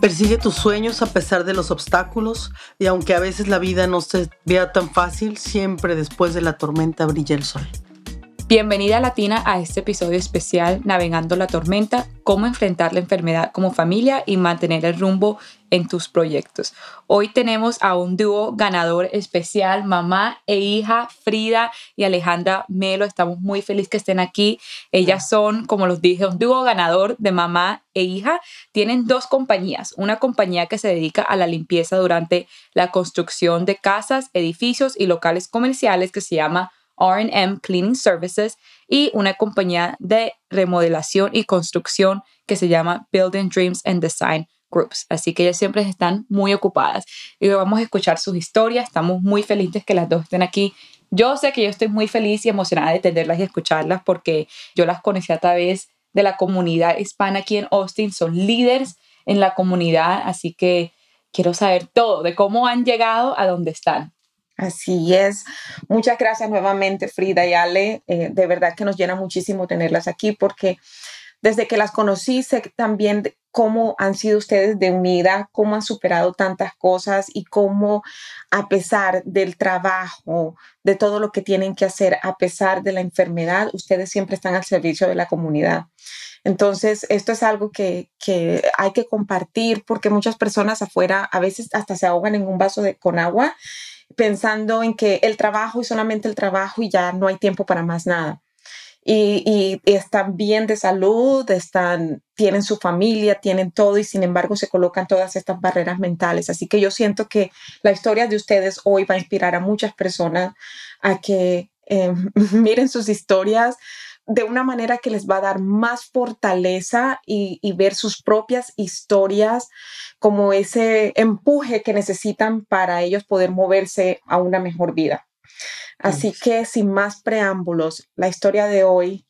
Persigue tus sueños a pesar de los obstáculos y aunque a veces la vida no se vea tan fácil, siempre después de la tormenta brilla el sol. Bienvenida Latina a este episodio especial Navegando la tormenta, cómo enfrentar la enfermedad como familia y mantener el rumbo en tus proyectos. Hoy tenemos a un dúo ganador especial, mamá e hija, Frida y Alejandra Melo. Estamos muy felices que estén aquí. Ellas son, como los dije, un dúo ganador de mamá e hija. Tienen dos compañías, una compañía que se dedica a la limpieza durante la construcción de casas, edificios y locales comerciales que se llama RM Cleaning Services y una compañía de remodelación y construcción que se llama Building Dreams and Design Groups. Así que ellas siempre están muy ocupadas y vamos a escuchar sus historias. Estamos muy felices que las dos estén aquí. Yo sé que yo estoy muy feliz y emocionada de tenerlas y escucharlas porque yo las conocí a través de la comunidad hispana aquí en Austin. Son líderes en la comunidad, así que quiero saber todo de cómo han llegado a donde están. Así es. Muchas gracias nuevamente, Frida y Ale. Eh, de verdad que nos llena muchísimo tenerlas aquí porque desde que las conocí sé también cómo han sido ustedes de unida, cómo han superado tantas cosas y cómo a pesar del trabajo, de todo lo que tienen que hacer, a pesar de la enfermedad, ustedes siempre están al servicio de la comunidad. Entonces, esto es algo que, hay que compartir porque muchas personas afuera a veces hasta se ahogan en un vaso de, con agua pensando en que el trabajo y solamente el trabajo y ya no hay tiempo para más nada. Y, están bien de salud, están, tienen su familia, tienen todo y sin embargo se colocan todas estas barreras mentales. Así que yo siento que la historia de ustedes hoy va a inspirar a muchas personas a que eh, miren sus historias, de una manera que les va a dar más fortaleza y, ver sus propias historias como ese empuje que necesitan para ellos poder moverse a una mejor vida. Así que sin más preámbulos, la historia de hoy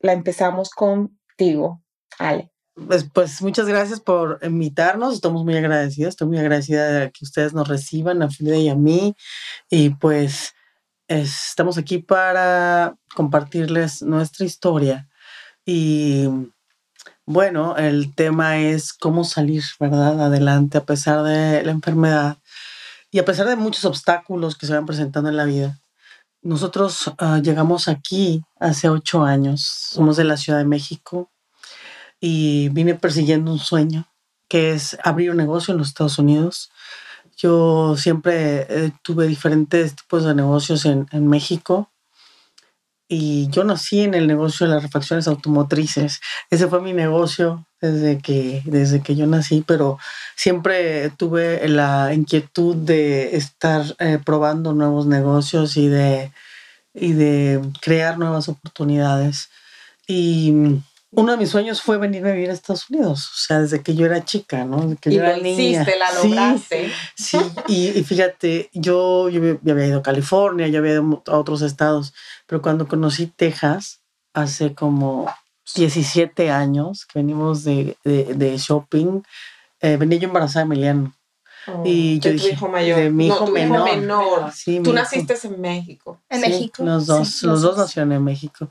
la empezamos contigo, Ale. Pues, pues, muchas gracias por invitarnos, estamos muy agradecidos, estoy muy agradecida de que ustedes nos reciban, a Frida y a mí, y pues estamos aquí para compartirles nuestra historia y bueno, el tema es cómo salir, ¿verdad? Adelante a pesar de la enfermedad y a pesar de muchos obstáculos que se van presentando en la vida. Nosotros ah, llegamos aquí hace ocho años, somos de la Ciudad de México y vine persiguiendo un sueño que es abrir un negocio en los Estados Unidos yo siempre eh, tuve diferentes tipos de negocios en, México y yo nací en el negocio de las refacciones automotrices. Ese fue mi negocio desde que, desde que yo nací, pero siempre tuve la inquietud de estar eh, probando nuevos negocios y de, y de crear nuevas oportunidades. Y uno de mis sueños fue venirme a vivir a Estados Unidos, o sea, desde que yo era chica, ¿no? Desde que y yo lo hiciste, la lograste. Sí, y, fíjate, yo, yo había ido a California, yo había ido a otros estados, pero cuando conocí Texas, hace como 17 años, que venimos de, de, shopping, eh, venía yo embarazada de Emiliano. Oh, y yo de tu hijo mayor. De mi hijo no, menor. Hijo menor. Tú naciste en México. En México. Los dos, los dos nacieron en México.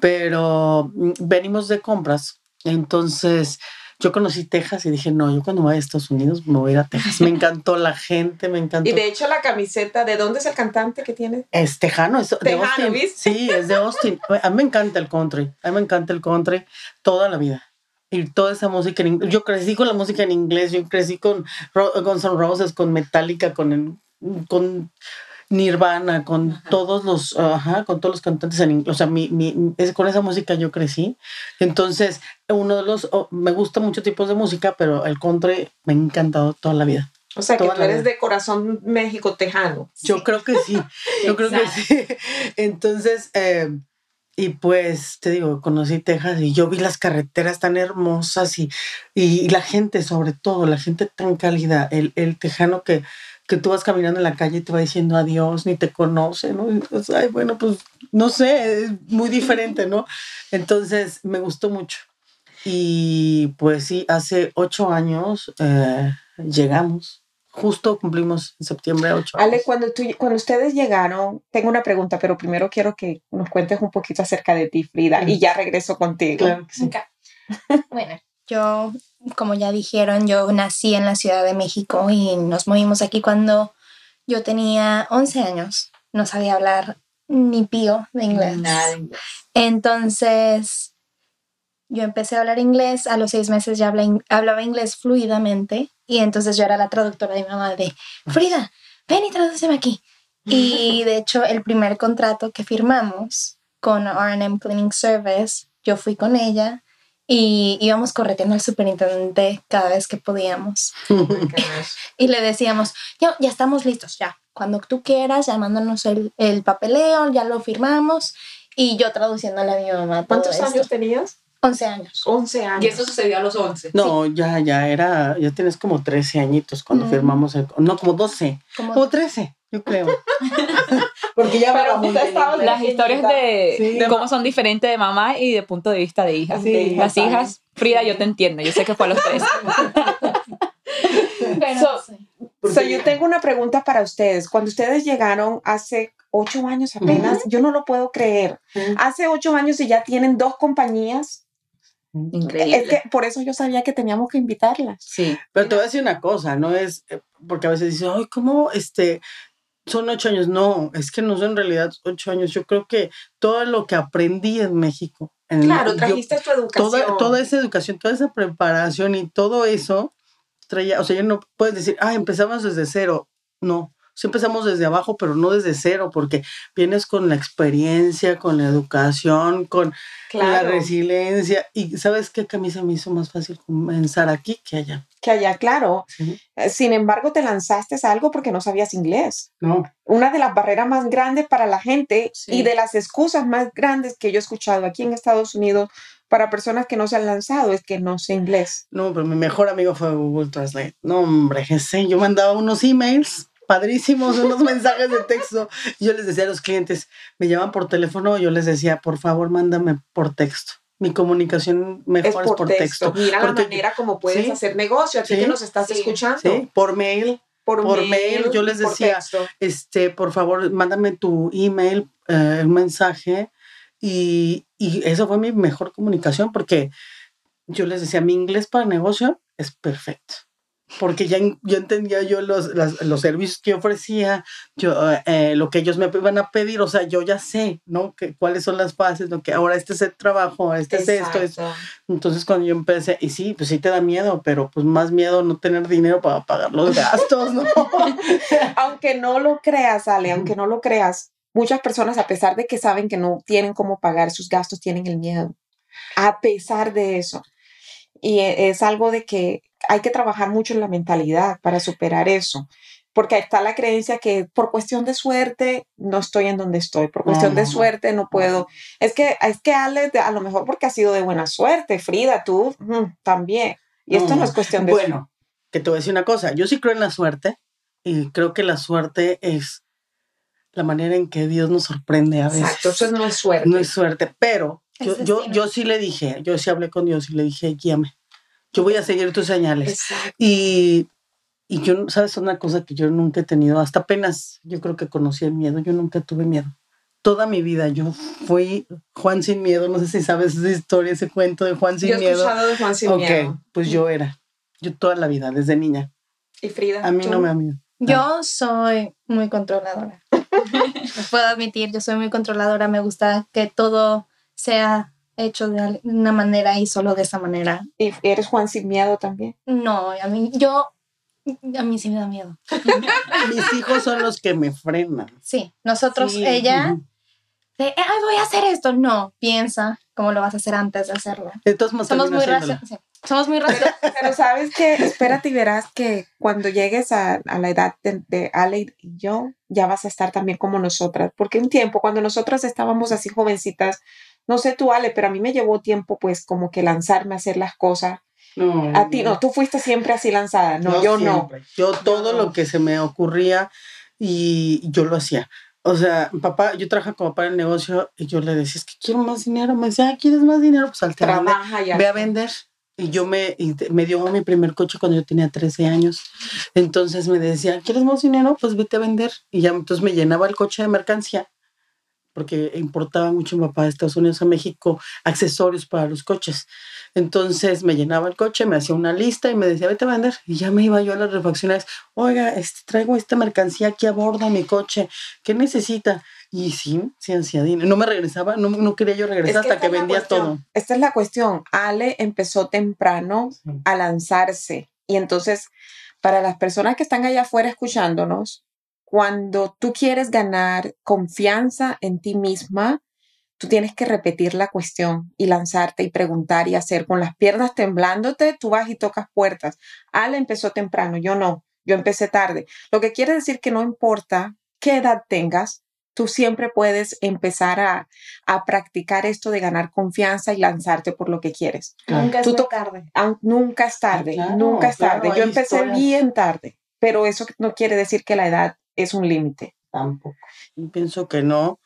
Pero mm, venimos de compras. Entonces, yo conocí Texas y dije, no, yo cuando vaya a Estados Unidos me voy a ir a Texas. Me encantó la gente, me encantó. Y de hecho la camiseta, ¿de dónde es el cantante que tiene? Es tejano, es de Austin. ¿viste? Sí, es de Austin. A mí me encanta el country, a mí me encanta el country toda la vida y toda esa música en inglés. Yo crecí con la música en inglés, yo crecí con Guns N' Roses, con Metallica, con, con Nirvana, con todos los, ajá, con todos los cantantes en inglés. O sea, mi, mi, es, con esa música yo crecí. Entonces, uno de los, oh, me gusta muchos tipos de música, pero el country me ha encantado toda la vida. O sea, que tú eres de corazón México tejano. Yo creo que sí, yo creo que sí. Entonces, eh, Y pues te digo, conocí Texas y yo vi las carreteras tan hermosas y, y la gente, sobre todo, la gente tan cálida, el, el tejano que, que tú vas caminando en la calle y te va diciendo adiós, ni te conoce, ¿no? Pues, ay, bueno, pues no sé, es muy diferente, ¿no? Entonces me gustó mucho. Y pues sí, hace ocho años eh, llegamos justo cumplimos en septiembre 8. Ale, cuando, tú, cuando ustedes llegaron, tengo una pregunta, pero primero quiero que nos cuentes un poquito acerca de ti, Frida, y ya regreso contigo. bueno, yo, como ya dijeron, yo nací en la Ciudad de México y nos movimos aquí cuando yo tenía 11 años. No sabía hablar ni pío de inglés. Nada inglés. Entonces, yo empecé a hablar inglés, a los seis meses ya hablaba inglés fluidamente y entonces yo era la traductora de mi mamá de, Frida, ven y tradúceme aquí. Y de hecho el primer contrato que firmamos con RM Cleaning Service, yo fui con ella y íbamos correteando al superintendente cada vez que podíamos. y le decíamos, ya, ya estamos listos, ya. Cuando tú quieras, ya mándanos el, el papeleo, ya lo firmamos. Y yo traduciéndole a mi mamá. ¿Cuántos años tenías? 11 años. 11 años. Y eso sucedió a los 11. No, ya, ya era, ya tienes como 13 añitos cuando firmamos el, no, como 12, como, 13, yo creo. Porque ya Pero muy las historias de, cómo son diferentes de mamá y de punto de vista de hijas. Las hijas, Frida, yo te entiendo, yo sé que fue a los 13. Pero, yo tengo una pregunta para ustedes. Cuando ustedes llegaron hace ocho años apenas, yo no lo puedo creer. Hace ocho años y ya tienen dos compañías Increíble. Es que por eso yo sabía que teníamos que invitarla. Sí. Pero te voy a decir una cosa, no es, eh, porque a veces dicen, ay, ¿cómo este, son ocho años? No, es que no son en realidad ocho años. Yo creo que todo lo que aprendí en México. En claro, trajiste tu educación. Toda, toda, esa educación, toda esa preparación y todo eso traía, o sea, ya no puedes decir, ah, empezamos desde cero. No, sí empezamos desde abajo, pero no desde cero, porque vienes con la experiencia, con la educación, con la resiliencia. Y sabes qué, que a mí se me hizo más fácil comenzar aquí que allá. Que allá, claro. Eh, sin embargo, te lanzaste a algo porque no sabías inglés. No. Una de las barreras más grandes para la gente y de las excusas más grandes que yo he escuchado aquí en Estados Unidos para personas que no se han lanzado es que no sé inglés. No, pero mi mejor amigo fue Google Translate. No, hombre, sé, yo mandaba unos emails padrísimos, unos mensajes de texto. Yo les decía a los clientes, me llaman por teléfono, yo les decía, por favor, mándame por texto. Mi comunicación mejor es por, texto. Mira la manera como puedes hacer negocio, a ti que nos estás escuchando. por mail. Por, mail, yo les decía, este, por favor, mándame tu email, eh, un mensaje. Y, y eso fue mi mejor comunicación porque yo les decía, mi inglés para negocio es perfecto porque ya yo entendía yo los, los servicios que ofrecía, yo, eh, lo que ellos me iban a pedir, o sea, yo ya sé, ¿no? Que, cuáles son las fases, ¿no? Que ahora este es el trabajo, este es esto. Entonces cuando yo empecé, y sí, pues sí te da miedo, pero pues más miedo no tener dinero para pagar los gastos, ¿no? aunque no lo creas, Ale, aunque no lo creas, muchas personas, a pesar de que saben que no tienen cómo pagar sus gastos, tienen el miedo. A pesar de eso. Y e, es algo de que hay que trabajar mucho en la mentalidad para superar eso, porque está la creencia que por cuestión de suerte no estoy en donde estoy, por cuestión de suerte no puedo. Es que es que Ale, a lo mejor porque ha sido de buena suerte, Frida, tú mm, también. Y esto no es cuestión de Bueno, que te voy a decir una cosa, yo sí creo en la suerte y creo que la suerte es la manera en que Dios nos sorprende a veces. Exacto, eso no es suerte. No es suerte, pero yo, yo, yo sí le dije, yo sí hablé con Dios y le dije, guíame yo voy a seguir tus señales. Y, y yo, ¿sabes? Una cosa que yo nunca he tenido, hasta apenas yo creo que conocí el miedo, yo nunca tuve miedo. Toda mi vida yo fui Juan sin miedo, no sé si sabes esa historia, ese cuento de Juan sin miedo. Yo he escuchado de Juan sin miedo. Ok, pues yo era, yo toda la vida, desde niña. ¿Y Frida? A mí no me da miedo. Yo soy muy controladora. Puedo admitir, yo soy muy controladora, me gusta que todo sea hecho de una manera y solo de esa manera. ¿Y eres Juan sin miedo también? No, a mí, yo, a mí sí me da miedo. Mis hijos son los que me frenan. Sí, nosotros, ella, de, Ay, voy a hacer esto. No, piensa cómo lo vas a hacer antes de hacerlo. Entonces, Somos muy racionales. Somos muy rápidos. Pero sabes que, espérate y verás que cuando llegues a, a la edad de, de, Ale y yo, ya vas a estar también como nosotras. Porque un tiempo, cuando nosotras estábamos así jovencitas, no sé tú, Ale, pero a mí me llevó tiempo pues como que lanzarme a hacer las cosas. No, a ti no, tú fuiste siempre así lanzada, no, yo, no. Yo todo lo que se me ocurría y yo lo hacía. O sea, papá, yo trabajaba con papá en el negocio y yo le decía, es que quiero más dinero. Me decía, ¿quieres más dinero? Pues al Trabaja ve a vender. Y yo me, me dio mi primer coche cuando yo tenía 13 años. Entonces me decía, ¿quieres más dinero? Pues vete a vender. Y ya entonces me llenaba el coche de mercancía porque importaba mucho mi papá de Estados Unidos a México accesorios para los coches. Entonces me llenaba el coche, me hacía una lista y me decía, vete a vender. Y ya me iba yo a las refacciones, oiga, este, traigo esta mercancía aquí a bordo de mi coche, ¿qué necesita? Y sí, sí, ansiadina. No me regresaba, no, no quería yo regresar hasta que vendía todo. Esta es la cuestión. Ale empezó temprano a lanzarse. Y entonces, para las personas que están allá afuera escuchándonos, cuando tú quieres ganar confianza en ti misma, tú tienes que repetir la cuestión y lanzarte y preguntar y hacer con las piernas temblándote, tú vas y tocas puertas. Ale empezó temprano, yo no, yo empecé tarde. Lo que quiere decir que no importa qué edad tengas, tú siempre puedes empezar a, a practicar esto de ganar confianza y lanzarte por lo que quieres. Nunca es tarde. Nunca es tarde, nunca es tarde. Yo empecé bien tarde, pero eso no quiere decir que la edad es un límite. Tampoco. Pienso que no,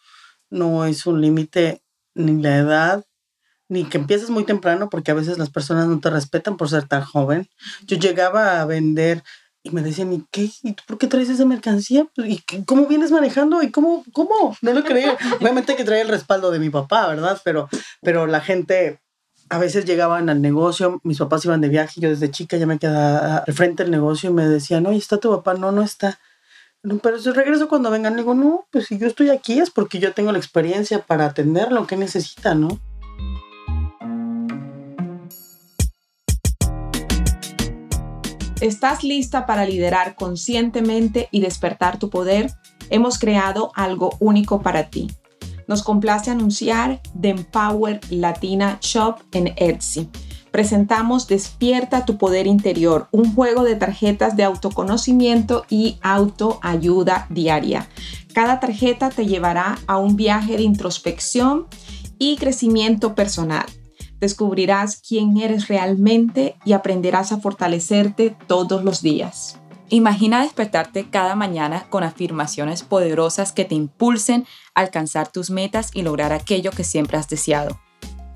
no es un límite ni la edad, ni que empieces muy temprano, porque a veces las personas no te respetan por ser tan joven. Yo llegaba a vender y me decían, ¿y qué? ¿Y tú por qué traes esa mercancía? ¿Y cómo vienes manejando? ¿Y cómo? ¿Cómo? No lo creía. Obviamente que traía el respaldo de mi papá, ¿verdad? Pero, pero la gente a veces llegaban al negocio, mis papás iban de viaje, yo desde chica ya me quedaba al frente del negocio y me decían, oye, ¿está tu papá? No, no está pero si regreso cuando vengan, digo, no, pues si yo estoy aquí es porque yo tengo la experiencia para atender lo que necesita, ¿no? ¿Estás lista para liderar conscientemente y despertar tu poder? Hemos creado algo único para ti. Nos complace anunciar The Empower Latina Shop en Etsy presentamos Despierta tu poder interior, un juego de tarjetas de autoconocimiento y autoayuda diaria. Cada tarjeta te llevará a un viaje de introspección y crecimiento personal. Descubrirás quién eres realmente y aprenderás a fortalecerte todos los días. Imagina despertarte cada mañana con afirmaciones poderosas que te impulsen a alcanzar tus metas y lograr aquello que siempre has deseado.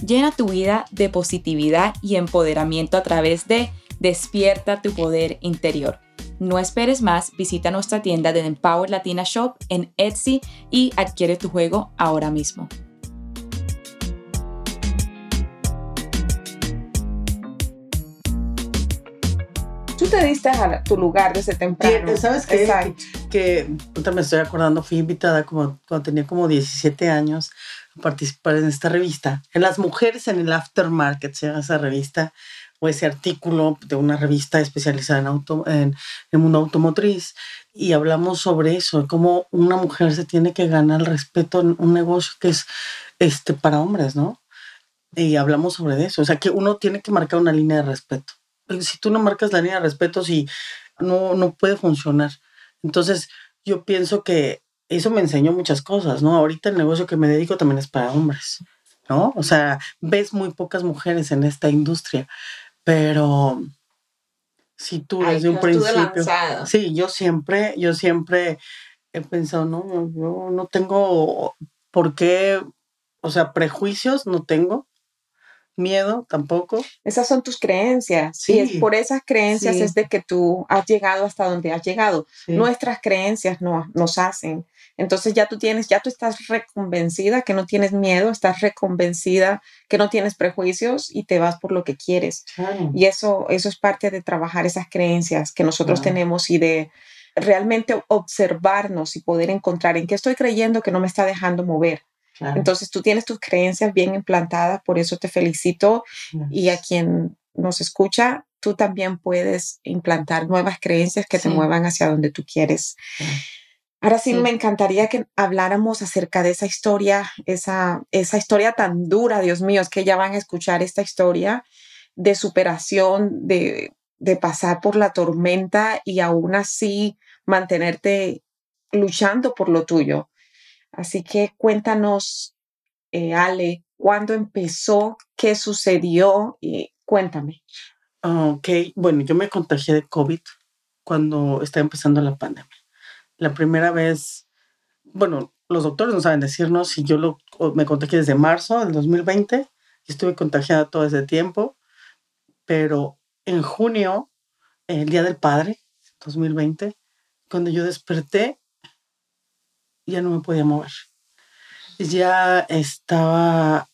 Llena tu vida de positividad y empoderamiento a través de Despierta tu poder interior. No esperes más, visita nuestra tienda de Empower Latina Shop en Etsy y adquiere tu juego ahora mismo. Tú te diste a tu lugar desde temprano. ¿Sabes qué? Que, que me estoy acordando, fui invitada como, cuando tenía como 17 años participar en esta revista. En las mujeres en el aftermarket se llama esa revista o ese artículo de una revista especializada en, auto, en el mundo automotriz y hablamos sobre eso, cómo una mujer se tiene que ganar el respeto en un negocio que es este, para hombres, ¿no? Y hablamos sobre eso, o sea que uno tiene que marcar una línea de respeto. Si tú no marcas la línea de respeto, si no, no puede funcionar. Entonces, yo pienso que eso me enseñó muchas cosas, ¿no? Ahorita el negocio que me dedico también es para hombres, ¿no? O sea, ves muy pocas mujeres en esta industria, pero si tú desde un principio... Sí, yo siempre, yo siempre he pensado, no, yo no tengo por qué, o sea, prejuicios no tengo, miedo tampoco. Esas son tus creencias. Sí. Y es por esas creencias es de que tú has llegado hasta donde has llegado. Nuestras creencias no, nos hacen. Entonces ya tú tienes, ya tú estás reconvencida que no tienes miedo, estás reconvencida que no tienes prejuicios y te vas por lo que quieres. Y eso, eso es parte de trabajar esas creencias que nosotros tenemos y de realmente observarnos y poder encontrar en qué estoy creyendo que no me está dejando mover. Entonces tú tienes tus creencias bien implantadas, por eso te felicito y a quien nos escucha, tú también puedes implantar nuevas creencias que te muevan hacia donde tú quieres. Ahora sí, me encantaría que habláramos acerca de esa historia, esa, esa historia tan dura, Dios mío, es que ya van a escuchar esta historia de superación, de, de pasar por la tormenta y aún así mantenerte luchando por lo tuyo. Así que cuéntanos, eh, Ale, cuándo empezó, qué sucedió y cuéntame. Ok, bueno, yo me contagié de COVID cuando estaba empezando la pandemia. La primera vez, bueno, los doctores no saben decirnos si yo lo, me contagié desde marzo del 2020 y estuve contagiada todo ese tiempo, pero en junio, el Día del Padre, 2020, cuando yo desperté, ya no me podía mover. Ya estaba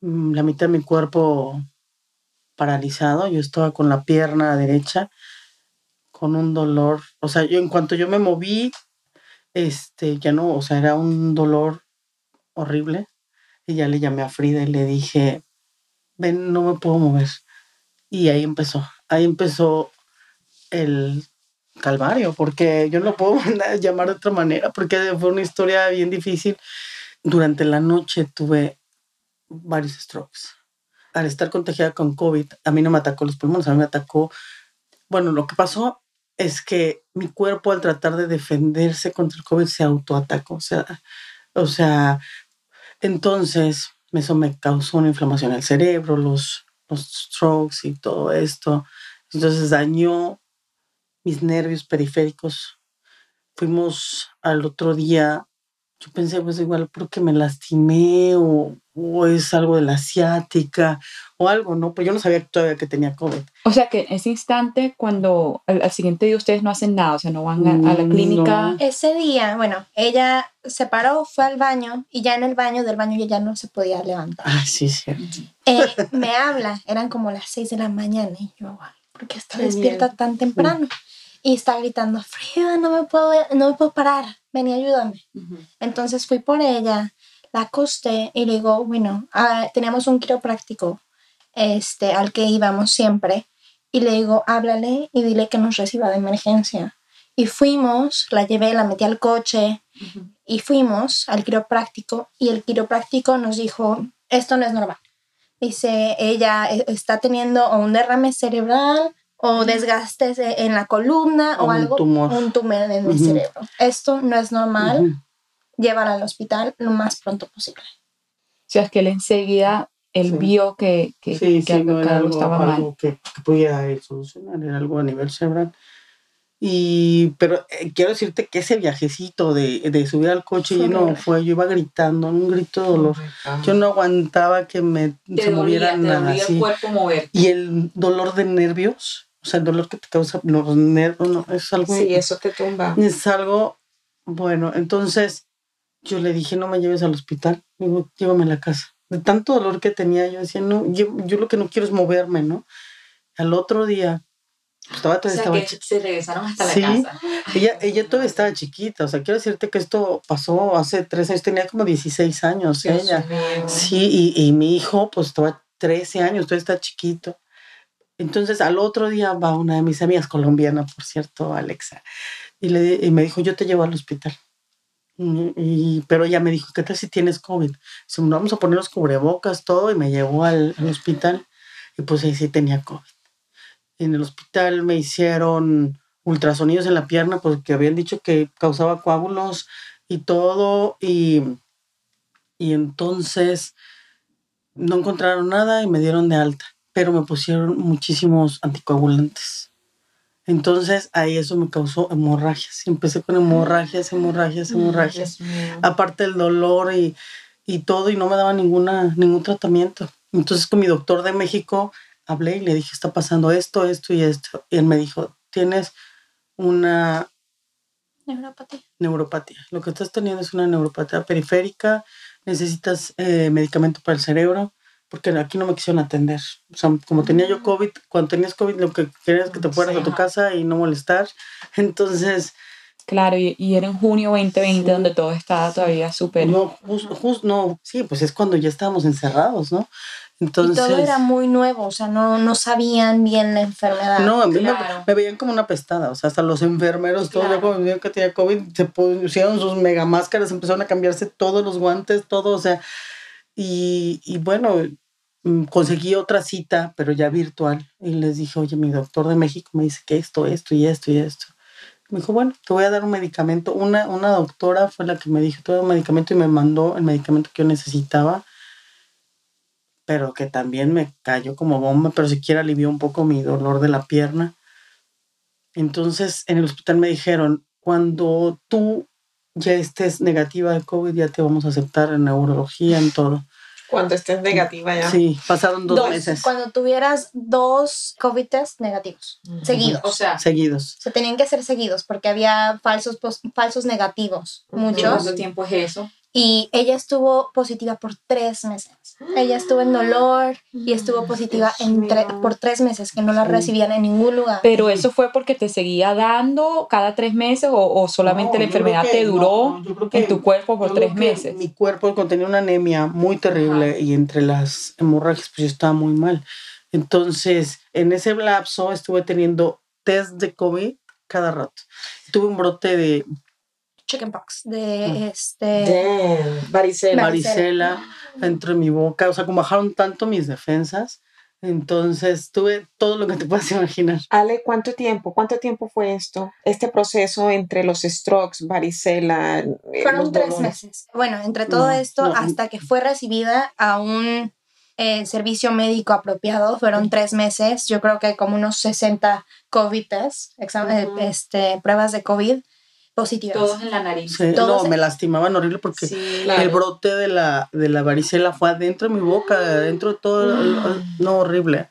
mm, la mitad de mi cuerpo paralizado, yo estaba con la pierna derecha con un dolor, o sea, yo en cuanto yo me moví, este, ya no, o sea, era un dolor horrible. Y ya le llamé a Frida y le dije, ven, no me puedo mover. Y ahí empezó, ahí empezó el calvario, porque yo no puedo llamar de otra manera, porque fue una historia bien difícil. Durante la noche tuve varios strokes. Al estar contagiada con COVID, a mí no me atacó los pulmones, a mí me atacó, bueno, lo que pasó es que mi cuerpo al tratar de defenderse contra el COVID se autoatacó. O sea, o sea entonces eso me causó una inflamación al cerebro, los, los strokes y todo esto. Entonces dañó mis nervios periféricos. Fuimos al otro día, yo pensé, pues igual porque me lastimé o, o es algo de la asiática o algo, ¿no? Pues yo no sabía todavía que tenía COVID. O sea que ese instante, cuando al, siguiente día ustedes no hacen nada, o sea, no van a, la clínica. Ese día, bueno, ella se paró, fue al baño y ya en el baño del baño ya no se podía levantar. Ah, sí, cierto. Eh, me habla, eran como las seis de la mañana y yo, ¿por qué está despierta tan temprano? Y está gritando, Frida, no me puedo, no me puedo parar, ven y ayúdame. Entonces fui por ella, la acosté y le digo, bueno, ah, teníamos un quiropráctico este, al que íbamos siempre y le digo, háblale y dile que nos reciba de emergencia. Y fuimos, la llevé, la metí al coche y fuimos al quiropráctico y el quiropráctico nos dijo, esto no es normal. Dice, ella e, está teniendo un derrame cerebral o desgastes en la columna o, algo, un tumor en el cerebro. Esto no es normal. Llevarla al hospital lo más pronto posible. O sea, es que él enseguida él vio que, que, que algo, estaba mal. Que, que podía solucionar, era algo a nivel cerebral. Y, pero eh, quiero decirte que ese viajecito de, de subir al coche y no fue, yo iba gritando, un grito de dolor. Yo no aguantaba que me se moviera nada. el cuerpo mover. Y el dolor de nervios, o sea, el dolor que te causa los nervios, no, es algo. Sí, eso te tumba. Es algo, bueno, entonces yo le dije, no me lleves al hospital, digo, llévame a la casa de tanto dolor que tenía, yo decía, no, yo, yo lo que no quiero es moverme, ¿no? Al otro día, pues, estaba o sea, que se regresaron hasta la casa. Ella, ella todavía estaba chiquita, o sea, quiero decirte que esto pasó hace tres años, tenía como 16 años ella. Sí, y, y, mi hijo, pues estaba 13 años, todavía está chiquito. Entonces, al otro día va una de mis amigas colombiana, por cierto, Alexa, y, le, y me dijo, yo te llevo al hospital. Y, pero ella me dijo, ¿qué tal si tienes COVID? Dice, vamos a poner los cubrebocas, todo, y me llevó al, hospital. Y pues ahí sí tenía COVID. En el hospital me hicieron ultrasonidos en la pierna porque habían dicho que causaba coágulos y todo. Y, y entonces no encontraron nada y me dieron de alta. Pero me pusieron muchísimos anticoagulantes. Entonces ahí eso me causó hemorragias. Empecé con hemorragias, hemorragias, hemorragias. Aparte el dolor y, y, todo, y no me daba ninguna, ningún tratamiento. Entonces con mi doctor de México hablé y le dije, está pasando esto, esto y esto. Y él me dijo, tienes una... Neuropatía. Neuropatía. Lo que estás teniendo es una neuropatía periférica, necesitas eh, medicamento para el cerebro porque aquí no me quisieron atender. O sea, como tenía yo COVID, cuando tenías COVID lo que querías es que te fueras a tu casa y no molestar. Entonces... Claro, y, y era en junio 2020 donde todo estaba todavía súper... No, justo, no, sí, pues es cuando ya estábamos encerrados, ¿no? Entonces, y todo era muy nuevo, o sea, no, no sabían bien la enfermedad. No, a mí me, veían como una pestada, o sea, hasta los enfermeros, todos claro. cuando me que tenía COVID, se pusieron sus mega máscaras, empezaron a cambiarse todos los guantes, todo, o sea, y, y bueno, mm, conseguí otra cita, pero ya virtual, y les dije, oye, mi doctor de México me dice que esto, esto y esto y esto. Me dijo, bueno, te voy a dar un medicamento. Una, una doctora fue la que me dijo, te voy a dar un medicamento y me mandó el medicamento que yo necesitaba, pero que también me cayó como bomba, pero siquiera alivió un poco mi dolor de la pierna. Entonces, en el hospital me dijeron, cuando tú ya estés negativa de COVID, ya te vamos a aceptar en neurología, en todo. Cuando estés negativa ya. Sí, pasaron dos, Dos, meses Cuando tuvieras dos COVID test negativos, seguidos. O sea, seguidos. Se tenían que ser seguidos porque había falsos, pos- falsos negativos, muchos. ¿cuánto tiempo es eso? Y ella estuvo positiva por tres meses. Ella estuvo en dolor y estuvo positiva en tre- por tres meses, que no la recibían en ningún lugar. Pero eso fue porque te seguía dando cada tres meses o, o solamente No, la enfermedad que- te duró no, en tu cuerpo por tres meses. Mi cuerpo contenía una anemia muy terrible y entre las hemorragias pues yo estaba muy mal. Entonces, en ese lapso estuve teniendo test de COVID cada rato. Tuve un brote de Chickenpox, de Mm. este... Damn, varicela. Varicela. dentro de mi boca. O sea, como bajaron tanto mis defensas. Entonces, tuve todo lo que te puedas imaginar. Ale, ¿cuánto tiempo? ¿Cuánto tiempo fue esto? Este proceso entre los strokes, varicela. eh, Fueron los tres dolores? meses. Bueno, entre todo No, esto, no. hasta que fue recibida a un eh, servicio médico apropiado, fueron tres meses. Yo creo que como unos 60 COVID tests, exam- eh, Ujú. este, pruebas de COVID positivas. Todos en la nariz. Sí, Todos- no, me lastimaban horrible porque Sí. Claro. el brote de la, de la varicela fue adentro de mi boca, adentro de todo, no, horrible.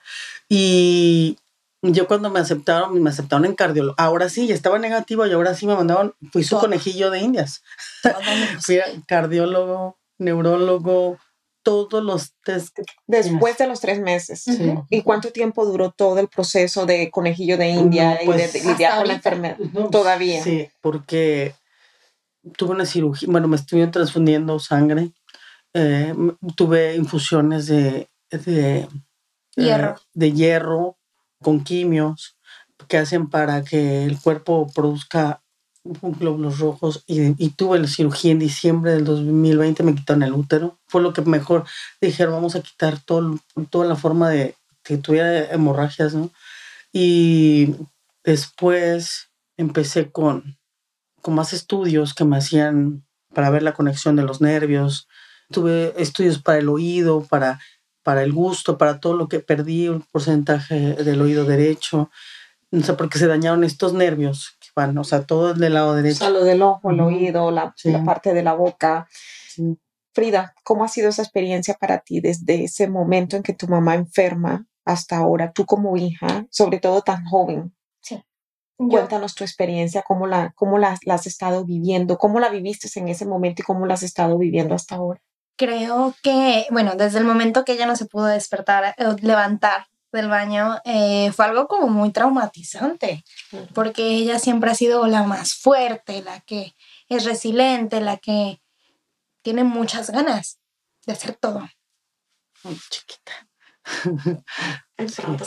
Y yo cuando me aceptaron, me aceptaron en cardiólogo. Ahora sí, ya estaba negativa y ahora sí me mandaban, fui su Todo. conejillo de indias. Fui cardiólogo, neurólogo, todos los test. que- Después de los tres meses. Sí. ¿Y cuánto tiempo duró todo el proceso de conejillo de India No, y pues, de, de lidiar hasta con la enfermedad? Todavía. Sí, porque tuve una cirugía, bueno, me estuvieron transfundiendo sangre, eh, tuve infusiones de, de eh, Hierro. de hierro con quimios que hacen para que el cuerpo produzca glóbulos rojos y, y tuve la cirugía en diciembre del 2020, me quitaron el útero. Fue lo que mejor dijeron, vamos a quitar todo, toda la forma de que tuviera hemorragias, ¿no? Y después empecé con, con más estudios que me hacían para ver la conexión de los nervios. Tuve estudios para el oído, para, para el gusto, para todo lo que perdí, un porcentaje del oído derecho. No sé, porque se dañaron estos nervios van, o sea, todo del lado O derecho. sea, lo del ojo, el oído, la, Sí. la parte de la boca. Sí. Frida, ¿cómo ha sido esa experiencia para ti desde ese momento en que tu mamá enferma hasta ahora, tú como hija, sobre todo tan joven? Yo- Cuéntanos tu experiencia, cómo la, cómo la, la has estado viviendo, cómo la viviste en ese momento y cómo la has estado viviendo hasta ahora. Creo que, bueno, desde el momento que ella no se pudo despertar, eh, levantar del baño, eh, fue algo como muy traumatizante, porque ella siempre ha sido la más fuerte, la que es resiliente, la que tiene muchas ganas de hacer todo. Ay, chiquita.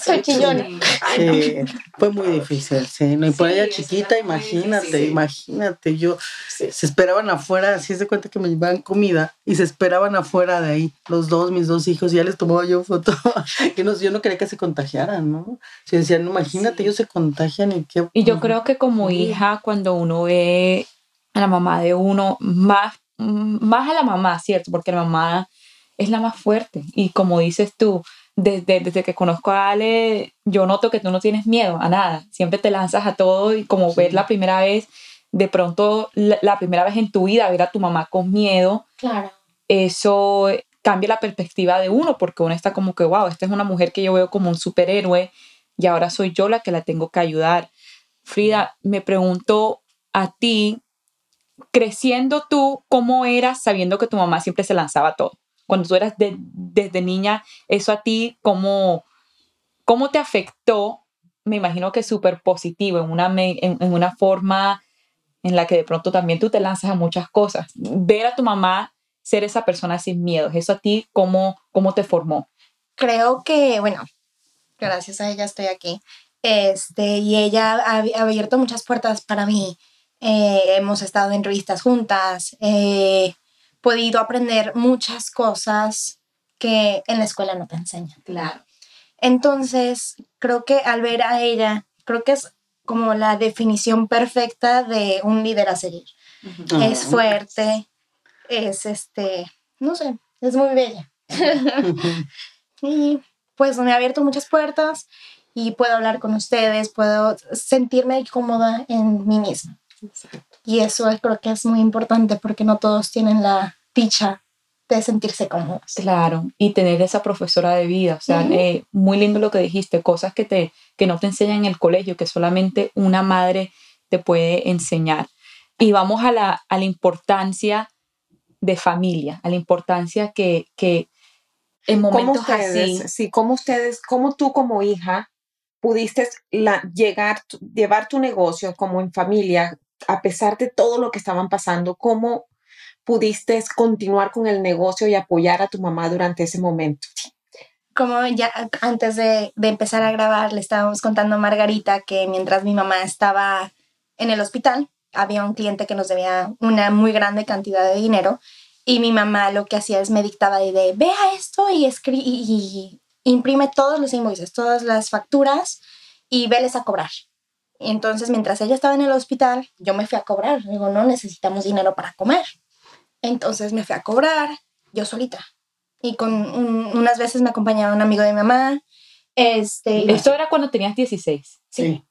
Soy chillona. Sí, fue muy difícil, sí. No, y por Sí, ella chiquita, difícil, imagínate, imagínate, yo Sí. se esperaban afuera, así se cuenta que me llevaban comida y se esperaban afuera de ahí, los dos, mis dos hijos, y ya les tomaba yo foto. que no, yo no quería que se contagiaran, ¿no? Se decían, imagínate, Sí. ellos se contagian y qué. Y yo creo que como Sí. hija, cuando uno ve a la mamá de uno, más, más a la mamá, ¿cierto? Porque la mamá es la más fuerte. Y como dices tú, desde, desde que conozco a Ale, yo noto que tú no tienes miedo a nada. Siempre te lanzas a todo y como Sí. ver la primera vez, de pronto la, la primera vez en tu vida, ver a tu mamá con miedo, Claro. eso cambia la perspectiva de uno, porque uno está como que, wow, esta es una mujer que yo veo como un superhéroe y ahora soy yo la que la tengo que ayudar. Frida, me pregunto a ti, creciendo tú, ¿cómo eras sabiendo que tu mamá siempre se lanzaba a todo? Cuando tú eras de- desde niña, eso a ti, ¿cómo, cómo te afectó? Me imagino que súper positivo, en una, en, una forma en la que de pronto también tú te lanzas a muchas cosas. Ver a tu mamá ser esa persona sin miedos, eso a ti, ¿cómo, cómo te formó? Creo que, bueno, gracias a ella estoy aquí. Este, y ella ha, abierto muchas puertas para mí. Eh, hemos estado en revistas juntas. He podido aprender muchas cosas que en la escuela no te enseñan. Claro. Entonces, creo que al ver a ella, creo que es como la definición perfecta de un líder a seguir. Es fuerte, es este, no sé, es muy bella. y pues me ha abierto muchas puertas y puedo hablar con ustedes, puedo sentirme cómoda en mí misma. Y eso creo que es muy importante porque no todos tienen la dicha de sentirse cómodos. Claro, y tener esa profesora de vida, o sea, eh, muy lindo lo que dijiste, cosas que, te, que no te enseñan en el colegio, que solamente una madre te puede enseñar. Y vamos a la, a la importancia de familia, a la importancia que, que en momentos ustedes, así... Sí, como ustedes, como tú como hija pudiste la, llegar, llevar tu negocio como en familia, a pesar de todo lo que estaban pasando, cómo pudiste continuar con el negocio y apoyar a tu mamá durante ese momento? Como ya antes de, empezar a grabar, le estábamos contando a Margarita que mientras mi mamá estaba en el hospital, había un cliente que nos debía una muy grande cantidad de dinero y mi mamá lo que hacía es me dictaba de, vea esto y, y, imprime todos los invoices, todas las facturas y veles a cobrar. Entonces, mientras ella estaba en el hospital, yo me fui a cobrar. Digo, no necesitamos dinero para comer. Entonces me fui a cobrar yo solita. Y con unas veces me acompañaba un amigo de mi mamá. Este, Esto era cuando tenías 16. Sí.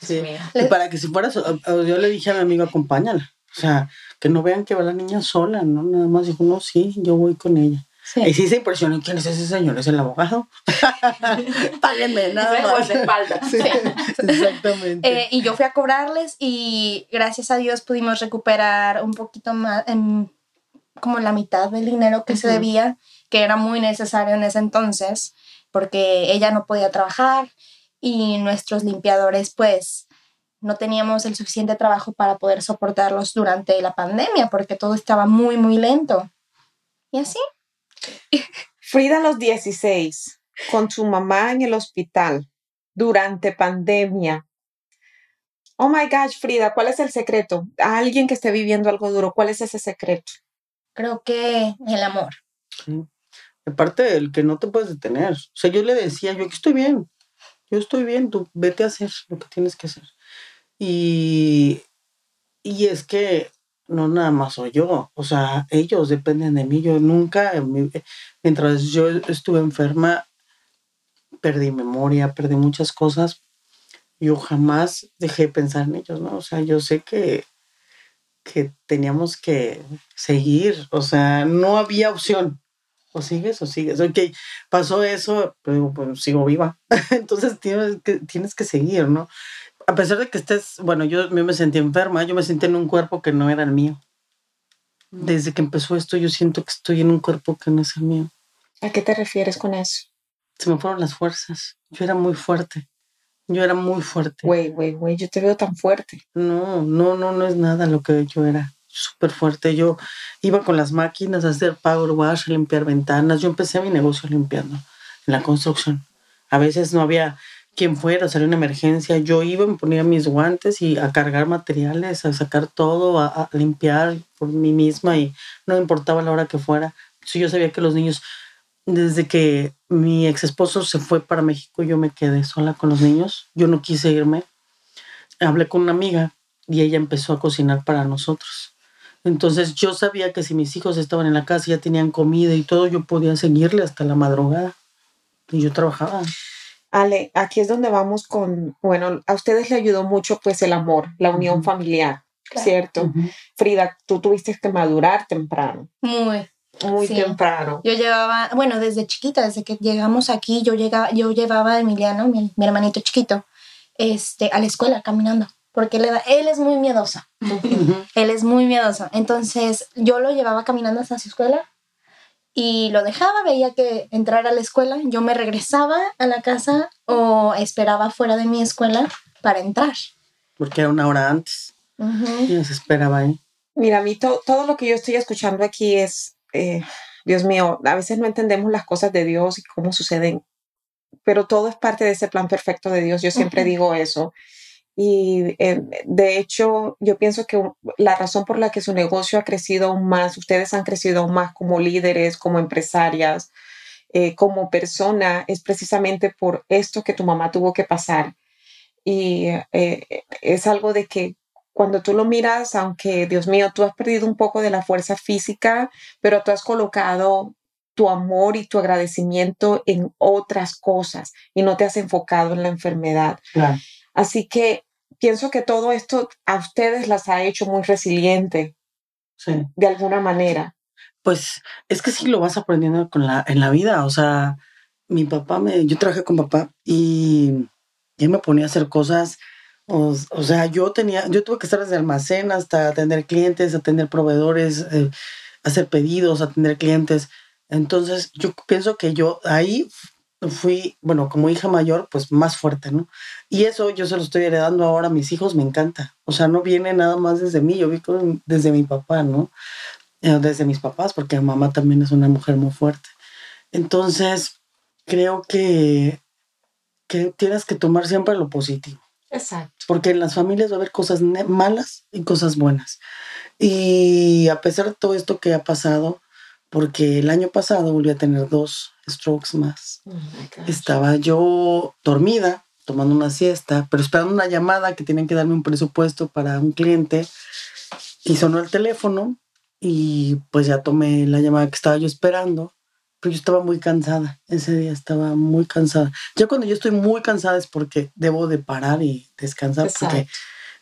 sí. Y para que si fueras, yo le dije a mi amigo, acompáñala. O sea, que no vean que va la niña sola, ¿no? Nada más dijo, no, sí, yo voy con ella. Sí. Y sí se impresionó, ¿quién es ese señor? ¿Es el abogado? Páguenme, nada más. espalda. Sí, exactamente. Eh, y yo fui a cobrarles y gracias a Dios pudimos recuperar un poquito más, en como la mitad del dinero que se debía, que era muy necesario en ese entonces, porque ella no podía trabajar y nuestros limpiadores pues no teníamos el suficiente trabajo para poder soportarlos durante la pandemia, porque todo estaba muy, muy lento. Y así. Frida a los 16, con su mamá en el hospital, durante pandemia. Oh my gosh, Frida, ¿cuál es el secreto? A alguien que esté viviendo algo duro, ¿cuál es ese secreto? creo que el amor. Sí. Aparte, el que no te puedes detener. O sea, yo le decía, yo aquí estoy bien, yo estoy bien, tú vete a hacer lo que tienes que hacer. Y, y es que no nada más soy yo, o sea, ellos dependen de mí. Yo nunca, mientras yo estuve enferma, perdí memoria, perdí muchas cosas. Yo jamás dejé de pensar en ellos, ¿no? O sea, yo sé que que teníamos que seguir, o sea, no había opción. O sigues o sigues. Ok, pasó eso, pero pues sigo viva. Entonces tienes que, tienes que seguir, ¿no? A pesar de que estés, bueno, yo, me sentí enferma, yo me sentí en un cuerpo que no era el mío. Desde que empezó esto, yo siento que estoy en un cuerpo que no es el mío. ¿A qué te refieres con eso? Se me fueron las fuerzas. Yo era muy fuerte. Yo era muy fuerte. Güey, güey, güey, yo te veo tan fuerte. No, no, no, no es nada lo que yo era. Súper fuerte. Yo iba con las máquinas a hacer power wash, a limpiar ventanas. Yo empecé mi negocio limpiando en la construcción. A veces no había quien fuera, salió una emergencia. Yo iba, me ponía mis guantes y a cargar materiales, a sacar todo, a, a limpiar por mí misma y no importaba la hora que fuera. Si yo sabía que los niños desde que mi ex esposo se fue para México, yo me quedé sola con los niños. Yo no quise irme. Hablé con una amiga y ella empezó a cocinar para nosotros. Entonces yo sabía que si mis hijos estaban en la casa, ya tenían comida y todo, yo podía seguirle hasta la madrugada. Y yo trabajaba. Ale, aquí es donde vamos con, bueno, a ustedes le ayudó mucho pues el amor, la unión familiar, ¿cierto? Frida, tú tuviste que madurar temprano. Muy muy temprano. Yo llevaba, bueno, desde chiquita, desde que llegamos aquí, yo, llegaba, yo llevaba a Emiliano, mi, hermanito chiquito, este, a la escuela caminando, porque él, él es muy miedoso. él es muy miedoso. Entonces yo lo llevaba caminando hasta su escuela y lo dejaba, veía que entrar a la escuela, yo me regresaba a la casa o esperaba fuera de mi escuela para entrar. Porque era una hora antes. Y se esperaba ahí. Mira, a mí todo lo que yo estoy escuchando aquí es eh, Dios mío, a veces no entendemos las cosas de Dios y cómo suceden, pero todo es parte de ese plan perfecto de Dios. Yo siempre digo eso. Y eh, de hecho, yo pienso que la razón por la que su negocio ha crecido aún más, ustedes han crecido aún más como líderes, como empresarias, eh, como persona es precisamente por esto que tu mamá tuvo que pasar. Y eh, es algo de que cuando tú lo miras, aunque Dios mío, tú has perdido un poco de la fuerza física, pero tú has colocado tu amor y tu agradecimiento en otras cosas y no te has enfocado en la enfermedad. Así que pienso que todo esto a ustedes las ha hecho muy resiliente sí. de alguna manera. Pues es que sí lo vas aprendiendo con la, en la vida. O sea, mi papá me, yo trabajé con papá y él me ponía a hacer cosas. O, sea, yo tenía, yo tuve que estar desde almacén hasta atender clientes, atender proveedores, eh, hacer pedidos, atender clientes. Entonces, yo pienso que yo ahí fui, bueno, como hija mayor, pues más fuerte, ¿no? Y eso yo se lo estoy heredando ahora a mis hijos, me encanta. O sea, no viene nada más desde mí, yo vi desde mi papá, ¿no? Eh, desde mis papás, porque mamá también es una mujer muy fuerte. Entonces, creo que, que tienes que tomar siempre lo positivo. Exacto. Porque en las familias va a haber cosas malas y cosas buenas. Y a pesar de todo esto que ha pasado, porque el año pasado volví a tener dos strokes más. Oh Estaba yo dormida, tomando una siesta, pero esperando una llamada que tenían que darme un presupuesto para un cliente. Y sonó el teléfono y pues ya tomé la llamada que estaba yo esperando. Pero yo estaba muy cansada. Ese día estaba muy cansada. Ya cuando yo estoy muy cansada es porque debo de parar y descansar. Porque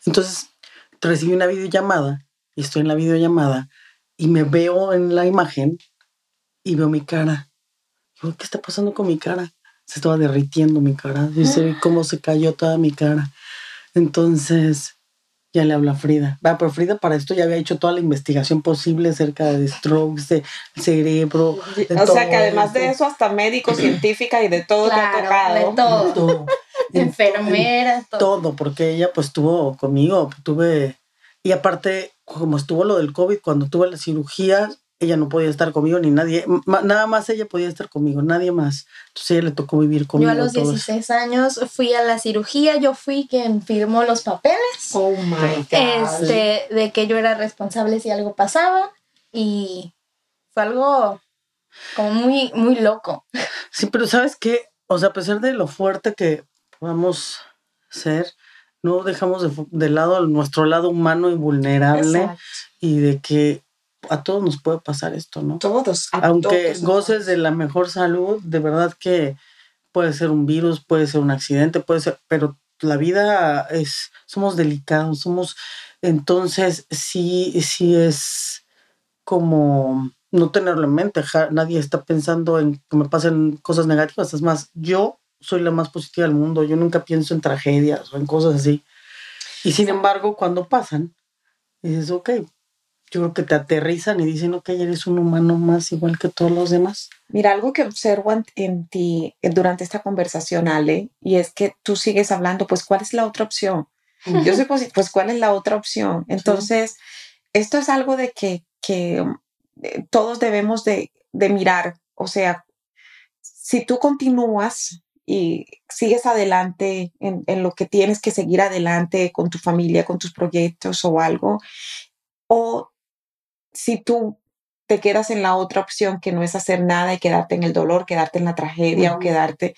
entonces recibí una videollamada y estoy en la videollamada y me veo en la imagen y veo mi cara. ¿qué está pasando con mi cara? Se estaba derritiendo mi cara. Y se ve cómo se cayó toda mi cara. Entonces, ya le habla a Frida. Va, pero Frida para esto ya había hecho toda la investigación posible acerca de strokes, de cerebro. o sea que además de eso, hasta médico, científica y de todo que ha tocado. De todo. todo. Enfermera, todo. Todo, porque ella pues estuvo conmigo, tuve. Y aparte, como estuvo lo del COVID, cuando tuve la cirugía, ella no podía estar conmigo ni nadie, nada más ella podía estar conmigo, nadie más. Entonces ella le tocó vivir conmigo. Yo a los 16 años fui a la cirugía, yo fui quien firmó los papeles. Oh my God. Este, de que yo era responsable si algo pasaba y fue algo como muy, muy loco. Sí, pero ¿sabes qué? O sea, a pesar de lo fuerte que podamos ser, no dejamos de, de lado nuestro lado humano y vulnerable y de que a todos nos puede pasar esto, ¿no? Todos. Aunque goces de la mejor salud, de verdad que puede ser un virus, puede ser un accidente, puede ser, pero la vida es, somos delicados, somos, entonces sí, sí es como no tenerlo en mente, nadie está pensando en que me pasen cosas negativas, es más, yo soy la más positiva del mundo, yo nunca pienso en tragedias o en cosas así. Y sin embargo, cuando pasan, dices, ok, yo creo que te aterrizan y dicen, ok, eres un humano más igual que todos los demás. Mira, algo que observo en, ti eh, durante esta conversación, Ale, y es que tú sigues hablando, pues, ¿cuál es la otra opción? Yo soy pues, ¿cuál es la otra opción? Entonces, esto es algo de que, que eh, todos debemos de, de mirar, o sea, si tú continúas y sigues adelante en, en, lo que tienes que seguir adelante con tu familia, con tus proyectos o algo, o si tú te quedas en la otra opción que no es hacer nada y quedarte en el dolor, quedarte en la tragedia o quedarte...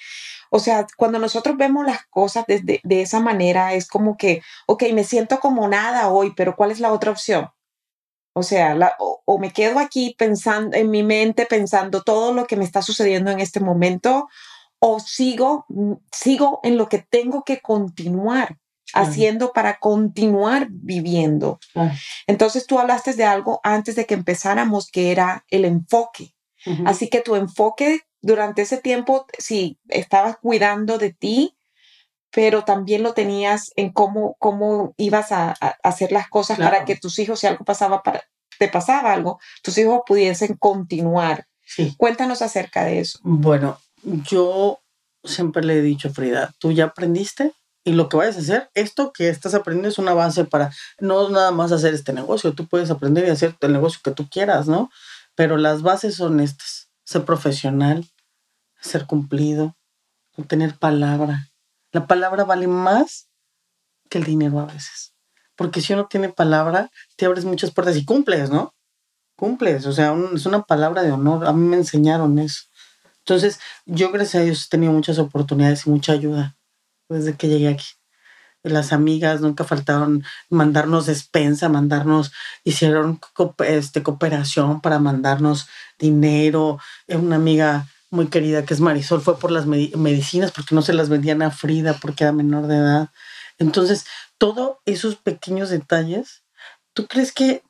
O sea, cuando nosotros vemos las cosas de, de, esa manera, es como que, ok, me siento como nada hoy, pero ¿cuál es la otra opción? O sea, la, o, me quedo aquí pensando en mi mente, pensando todo lo que me está sucediendo en este momento, o sigo, sigo en lo que tengo que continuar haciendo para continuar viviendo. Entonces tú hablaste de algo antes de que empezáramos que era el enfoque. Así que tu enfoque durante ese tiempo, sí, estabas cuidando de ti, pero también lo tenías en cómo, cómo ibas a, hacer las cosas para que tus hijos, si algo pasaba, para, te pasaba algo, tus hijos pudiesen continuar. Cuéntanos acerca de eso. Bueno, yo siempre le he dicho, Frida, ¿tú ya aprendiste? y lo que vayas a hacer, esto que estás aprendiendo es una base para no nada más hacer este negocio, tú puedes aprender y hacer el negocio que tú quieras, ¿no? Pero las bases son estas, ser profesional, ser cumplido, tener palabra. La palabra vale más que el dinero a veces, porque si uno tiene palabra, te abres muchas puertas y cumples, ¿no? Cumples, o sea, es una palabra de honor, a mí me enseñaron eso. Entonces, yo gracias a Dios he tenido muchas oportunidades y mucha ayuda desde que llegué aquí. Las amigas nunca faltaron mandarnos despensa, mandarnos, hicieron este, cooperación para mandarnos dinero. Una amiga muy querida que es Marisol fue por las medicinas porque no se las vendían a Frida porque era menor de edad. Entonces, todos esos pequeños detalles, ¿tú crees que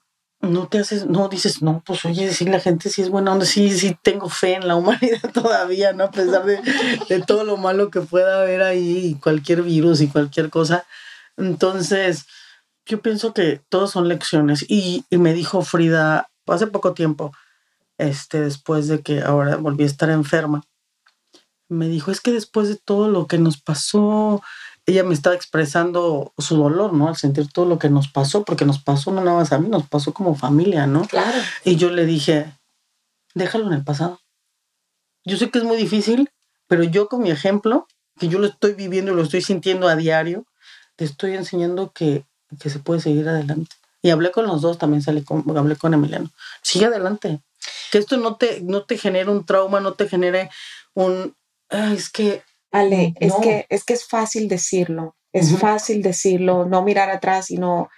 no te haces, no dices, no, pues oye, decir la gente sí es buena onda, sí, sí tengo fe en la humanidad todavía, ¿no? A pesar de, de todo lo malo que pueda haber ahí, cualquier virus y cualquier cosa. Entonces, yo pienso que todos son lecciones. Y, y, me dijo Frida hace poco tiempo, este, después de que ahora volví a estar enferma, me dijo, es que después de todo lo que nos pasó, ella me estaba expresando su dolor, ¿no? Al sentir todo lo que nos pasó, porque nos pasó no nada más a mí, nos pasó como familia, ¿no? Claro. Y yo le dije, déjalo en el pasado. Yo sé que es muy difícil, pero yo con mi ejemplo, que yo lo estoy viviendo y lo estoy sintiendo a diario, te estoy enseñando que, que se puede seguir adelante. Y hablé con los dos, también salí con, hablé con Emiliano. Sigue adelante. Que esto no te, no te genere un trauma, no te genere un... es que Ale, es, que, es que es fácil decirlo, es fácil decirlo, no mirar atrás y no,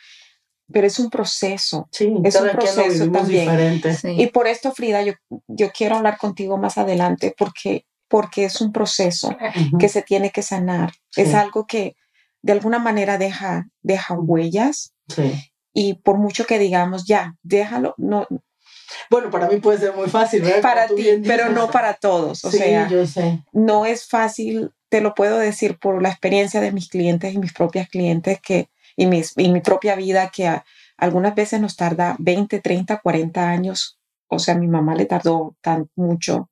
pero es un proceso. Sí, es un proceso también. Sí. Y por esto, Frida, yo, yo quiero hablar contigo más adelante porque, porque es un proceso que se tiene que sanar. Es algo que de alguna manera deja, deja huellas. Y por mucho que digamos, ya, déjalo, no, bueno, para mí puede ser muy fácil, ¿verdad? Para ti, pero no para todos. O sí, sea, yo sé. no es fácil, te lo puedo decir por la experiencia de mis clientes y mis propias clientes que, y, mis, y mi propia vida, que algunas veces nos tarda 20, 30, 40 años. O sea, a mi mamá le tardó tan mucho.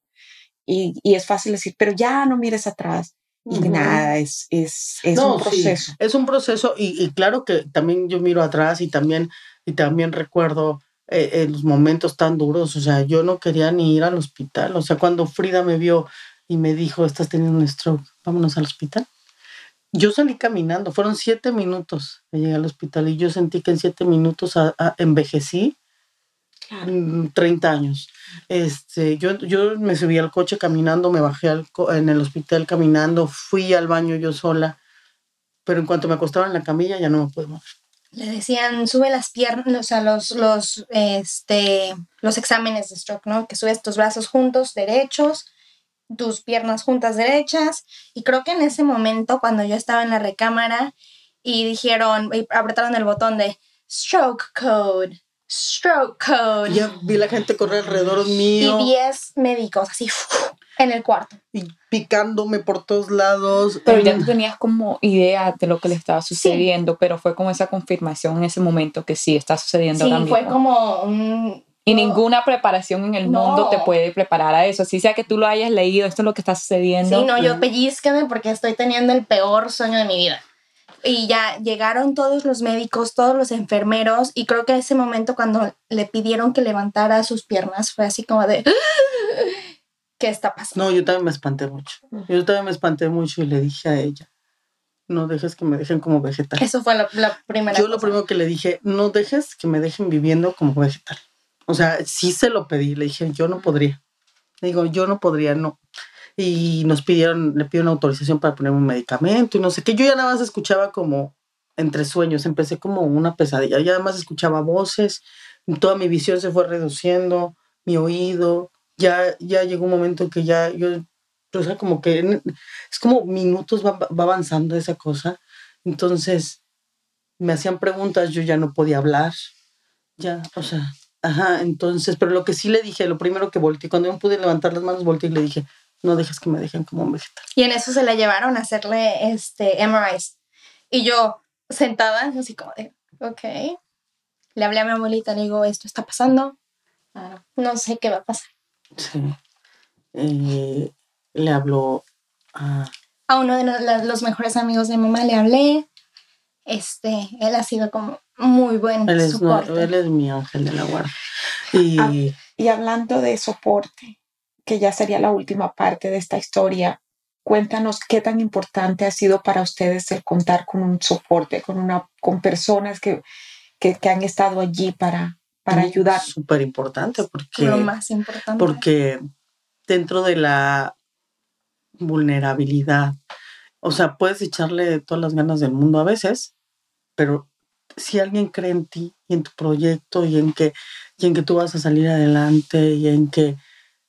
Y, y es fácil decir, pero ya no mires atrás. Y nada, es, es, es no, un proceso. Sí, es un proceso y, y, claro que también yo miro atrás y también, y también recuerdo eh, en los momentos tan duros, o sea, yo no quería ni ir al hospital, o sea, cuando Frida me vio y me dijo, estás teniendo un stroke, vámonos al hospital. Yo salí caminando, fueron siete minutos de llegar al hospital y yo sentí que en siete minutos a, a, envejecí claro. 30 años. Este, yo, yo me subí al coche caminando, me bajé al, en el hospital caminando, fui al baño yo sola, pero en cuanto me acostaba en la camilla ya no me pude mover le decían, sube las piernas, o sea, los, los, este, los exámenes de stroke, ¿no? Que subes tus brazos juntos, derechos, tus piernas juntas derechas. Y creo que en ese momento, cuando yo estaba en la recámara y dijeron, y apretaron el botón de stroke code, stroke code. Ya vi la gente correr alrededor mío. Y 10 médicos así en el cuarto. Y picándome por todos lados. Pero ya tú tenías como idea de lo que le estaba sucediendo, sí. pero fue como esa confirmación en ese momento que sí está sucediendo sí, ahora mismo. fue como un... Y ninguna preparación en el No. mundo te puede preparar a eso. Así sea que tú lo hayas leído, esto es lo que está sucediendo. Sí, no, yo pellizqueme porque estoy teniendo el peor sueño de mi vida. Y ya llegaron todos los médicos, todos los enfermeros, y creo que ese momento cuando le pidieron que levantara sus piernas fue así como de... ¿Qué está pasando? No, yo también me espanté mucho. Yo también me espanté mucho y le dije a ella, no dejes que me dejen como vegetal. Eso fue la, la primera Yo cosa. lo primero que le dije, no dejes que me dejen viviendo como vegetal. O sea, sí se lo pedí, le dije, yo no podría. Le digo, yo no podría, no. Y nos pidieron, le pidieron autorización para poner un medicamento y no sé qué. Yo ya nada más escuchaba como entre sueños, empecé como una pesadilla. Ya nada más escuchaba voces, toda mi visión se fue reduciendo, mi oído. Ya, ya llegó un momento que ya yo, o sea, como que es como minutos va, va avanzando esa cosa. Entonces me hacían preguntas, yo ya no podía hablar. Ya, o sea, Ajá, entonces, pero lo que sí le dije, lo primero que volteé, cuando yo pude levantar las manos, volteé y le dije, no dejes que me dejen como un vegetal. Y en eso se la llevaron a hacerle este MRIs. Y yo sentada, así como de, ok. Le hablé a mi abuelita, le digo, esto está pasando. Ah, no sé qué va a pasar. Sí. Eh, le habló a... A uno de los, los mejores amigos de mi mamá le hablé. Este, él ha sido como muy buen Él es, no, él es mi ángel de la guarda. Y Ah, Y hablando de soporte, que ya sería la última parte de esta historia, cuéntanos qué tan importante ha sido para ustedes el contar con un soporte, con, una, con personas que, que, que han estado allí para, para ayudar. súper importante porque, Lo más importante. porque dentro de la vulnerabilidad. O sea, puedes echarle todas las ganas del mundo a veces, pero si alguien cree en ti y en tu proyecto y en que, y en que tú vas a salir adelante y en que,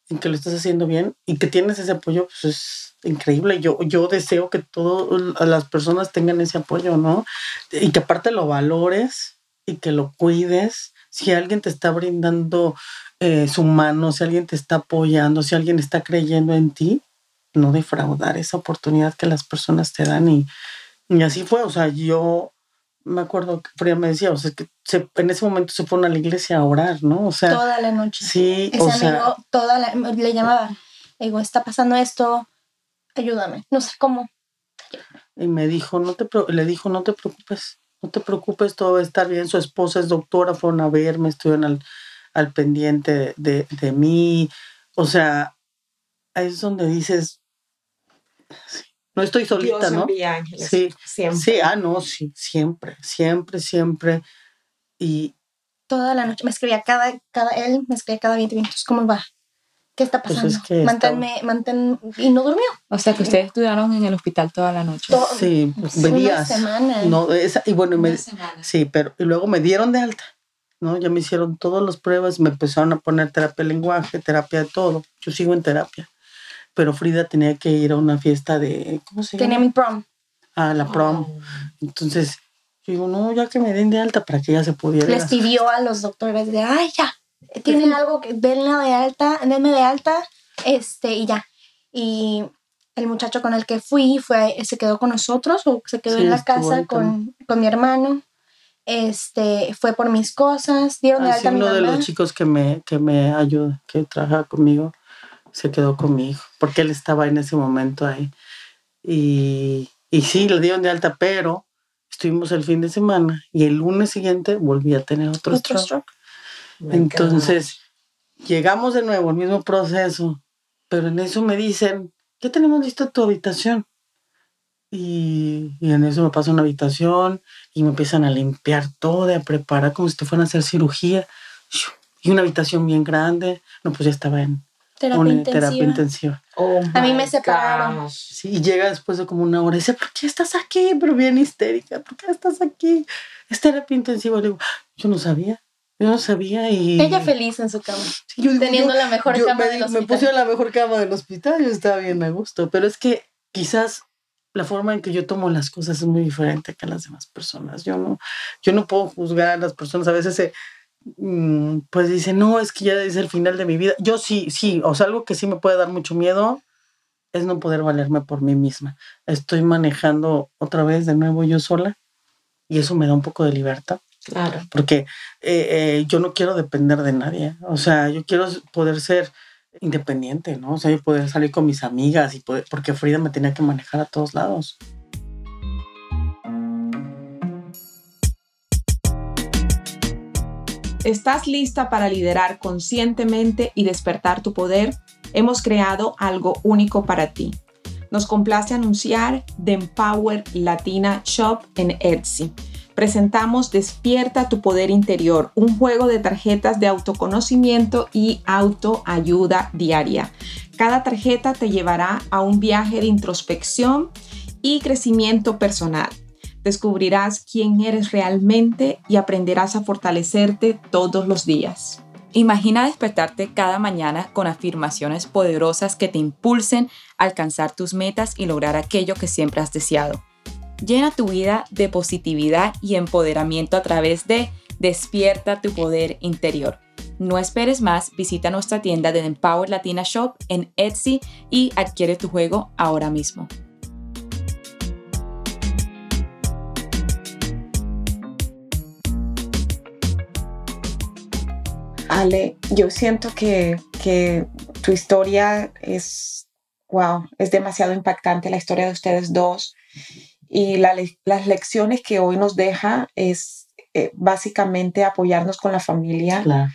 en que lo estás haciendo bien y que tienes ese apoyo, pues es increíble. Yo, yo deseo que todas las personas tengan ese apoyo, ¿no? Y que aparte lo valores y que lo cuides. Si alguien te está brindando eh, su mano, si alguien te está apoyando, si alguien está creyendo en ti, no defraudar esa oportunidad que las personas te dan. Y, y así fue, o sea, yo me acuerdo que Frida me decía, o sea, que en ese momento se fueron a la iglesia a orar, ¿no? O sea, toda la noche. Sí, Ese o amigo, sea, toda la, le llamaba, le digo, está pasando esto, ayúdame. No sé cómo. y me dijo, no te, le dijo, no te preocupes, no te preocupes, todo va a estar bien. Su esposa es doctora, fueron a verme, estuvieron al, al pendiente de, de mí. O sea, ahí es donde dices, no estoy solita, Dios ¿no? envía ángeles. Sí, siempre. Sí, ah, no, sí, siempre, siempre, siempre. Y Toda la noche me escribía cada, cada, él me escribía cada 20 minutos, ¿cómo va? ¿Qué está Pues pasando? es que Manténme, mantén, y no durmió. O sea, que ustedes estudiaron en el hospital toda la noche. To- sí, Una venías. semana. No, esa, y bueno, y me, Una semana. sí, pero y luego me dieron de alta, ¿no? Ya me hicieron todas las pruebas, me empezaron a poner terapia de lenguaje, terapia de todo. Yo sigo en terapia. Pero Frida tenía que ir a una fiesta de, ¿cómo se Tenía llama? mi prom. A la prom. Entonces, yo digo, no, ya que me den de alta para que ella se pudiera. Les pidió a los doctores de, ay, ya, tienen algo que denla de alta, denme de alta, este, y ya. Y el muchacho con el que fui fue, se quedó con nosotros o se quedó Sí, en la casa con, con mi hermano. Este, fue por mis cosas, dieron de Así alta a mi uno de mamá. los chicos que me, que me ayuda, que trabaja conmigo, se quedó con mi hijo, porque él estaba en ese momento ahí. Y, y sí, le dieron de alta, pero estuvimos el fin de semana y el lunes siguiente volví a tener otro, Otro stroke. stroke. Entonces, llegamos de nuevo al mismo proceso, pero en eso me dicen, ya tenemos lista tu habitación. Y, y en eso me pasa una habitación y me empiezan a limpiar todo, a preparar como si te fueran a hacer cirugía. Y una habitación bien grande. No, pues ya estaba en Terapia una intensiva. terapia intensiva. Oh A mí me separaron. Sí, y llega después de como una hora y dice, ¿por qué estás aquí? Pero bien histérica, ¿por qué estás aquí? Es terapia intensiva. Le digo, yo no sabía, yo no sabía y... Ella feliz en su cama. Sí, yo digo, teniendo yo- la mejor yo cama me, del me hospital. puse en la mejor cama del hospital, yo estaba bien a gusto, pero es que quizás la forma en que yo tomo las cosas es muy diferente que las demás personas. Yo no, yo no puedo juzgar a las personas, a veces se, mm, pues dicen, no, es que ya es el final de mi vida. Yo sí, sí, o sea, algo que sí me puede dar mucho miedo es no poder valerme por mí misma. Estoy manejando otra vez de nuevo yo sola y eso me da un poco de libertad Claro. porque eh, eh, yo no quiero depender de nadie. O sea, yo quiero poder ser independiente, ¿no? O sea, yo poder salir con mis amigas y poder, porque Frida me tenía que manejar a todos lados. ¿Estás lista para liderar conscientemente y despertar tu poder? Hemos creado algo único para ti. Nos complace anunciar The Empower Latina Shop en Etsy. Presentamos Despierta tu poder interior, un juego de tarjetas de autoconocimiento y autoayuda diaria. Cada tarjeta te llevará a un viaje de introspección y crecimiento personal. Descubrirás quién eres realmente y aprenderás a fortalecerte todos los días. Imagina despertarte cada mañana con afirmaciones poderosas que te impulsen a alcanzar tus metas y lograr aquello que siempre has deseado. Llena tu vida de positividad y empoderamiento a través de Despierta tu poder interior. No esperes más, visita nuestra tienda de Empower Latina Shop en Etsy y adquiere tu juego ahora mismo. Ale, yo siento que, que tu historia es, wow, es demasiado impactante, la historia de ustedes dos. Y la le- las lecciones que hoy nos deja es eh, básicamente apoyarnos con la familia, Claro.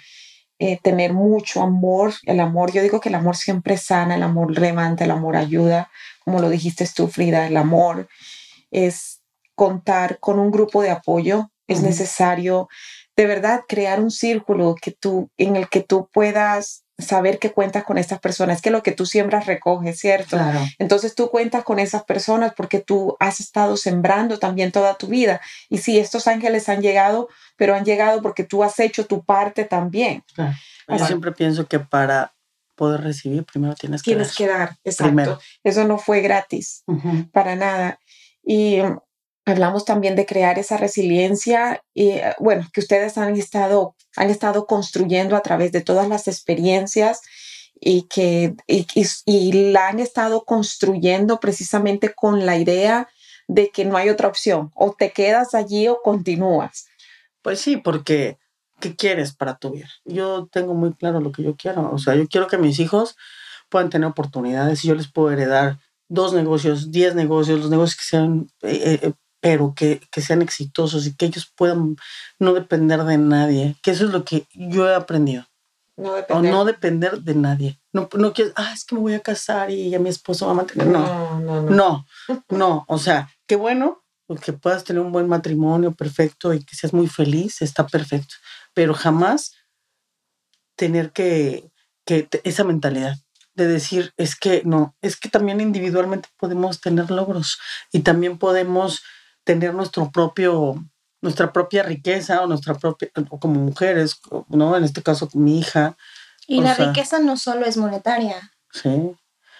eh, tener mucho amor. El amor, yo digo que el amor siempre sana, el amor levanta, el amor ayuda, como lo dijiste tú, Frida, el amor es contar con un grupo de apoyo. Es necesario de verdad crear un círculo que tú, en el que tú puedas saber que cuentas con estas personas, que lo que tú siembras recoges, ¿cierto? Claro. Entonces tú cuentas con esas personas porque tú has estado sembrando también toda tu vida. Y sí, estos ángeles han llegado, pero han llegado porque tú has hecho tu parte también. claro. Yo Así- siempre pienso que para poder recibir, primero tienes que Tienes dar. que dar, exacto. Primero. Eso no fue gratis. Ujú. para nada. Y hablamos también de crear esa resiliencia y eh, bueno, que ustedes han estado, han estado construyendo a través de todas las experiencias y que y, y- y la han estado construyendo precisamente con la idea de que no hay otra opción, o te quedas allí o continúas. Pues sí, porque ¿qué quieres para tu vida? Yo tengo muy claro lo que yo quiero. O sea, yo quiero que mis hijos puedan tener oportunidades y yo les puedo heredar dos negocios, diez negocios, los negocios que sean, eh, eh, pero que, que sean exitosos y que ellos puedan no depender de nadie. Que eso es lo que yo he aprendido. No O depender. no depender de nadie. No, no quieres, ah, es que me voy a casar y a mi esposo va a mantener. No, no, no. no, no. O sea, qué bueno que puedas tener un buen matrimonio perfecto y que seas muy feliz, está perfecto. Pero jamás tener que, que te- esa mentalidad de decir, es que no, es que también individualmente podemos tener logros y también podemos tener nuestro propio, nuestra propia riqueza o nuestra propia, o como mujeres, ¿no? En este caso, mi hija, Y O la sea- riqueza no solo es monetaria. sí.